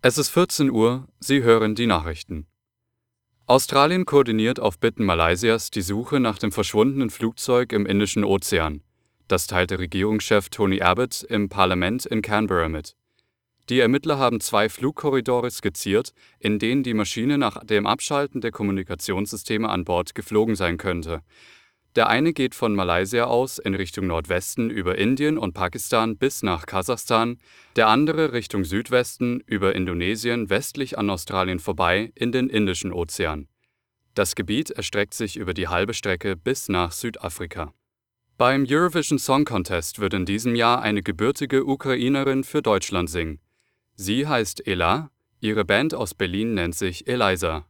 Es ist 14 Uhr, Sie hören die Nachrichten. Australien koordiniert auf Bitten Malaysias die Suche nach dem verschwundenen Flugzeug im Indischen Ozean. Das teilte Regierungschef Tony Abbott im Parlament in Canberra mit. Die Ermittler haben zwei Flugkorridore skizziert, in denen die Maschine nach dem Abschalten der Kommunikationssysteme an Bord geflogen sein könnte. Der eine geht von Malaysia aus in Richtung Nordwesten über Indien und Pakistan bis nach Kasachstan, der andere Richtung Südwesten über Indonesien westlich an Australien vorbei in den Indischen Ozean. Das Gebiet erstreckt sich über die halbe Strecke bis nach Südafrika. Beim Eurovision Song Contest wird in diesem Jahr eine gebürtige Ukrainerin für Deutschland singen. Sie heißt Ela, ihre Band aus Berlin nennt sich Eliza.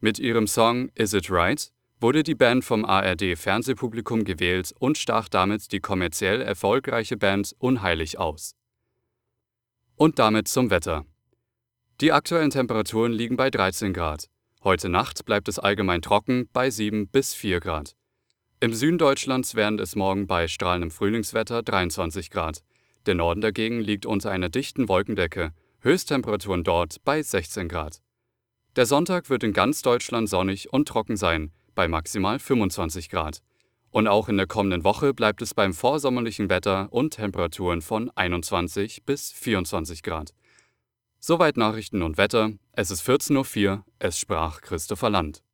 Mit ihrem Song Is It Right wurde die Band vom ARD-Fernsehpublikum gewählt und stach damit die kommerziell erfolgreiche Band unheilig aus. Und damit zum Wetter. Die aktuellen Temperaturen liegen bei 13 Grad. Heute Nacht bleibt es allgemein trocken bei 7 bis 4 Grad. Im Süden Deutschlands während es morgen bei strahlendem Frühlingswetter 23 Grad. Der Norden dagegen liegt unter einer dichten Wolkendecke Höchsttemperaturen dort bei 16 Grad. Der Sonntag wird in ganz Deutschland sonnig und trocken sein, bei maximal 25 Grad. Und auch in der kommenden Woche bleibt es beim vorsommerlichen Wetter und Temperaturen von 21 bis 24 Grad. Soweit Nachrichten und Wetter. Es ist 14.04 Uhr, es sprach Christopher Land.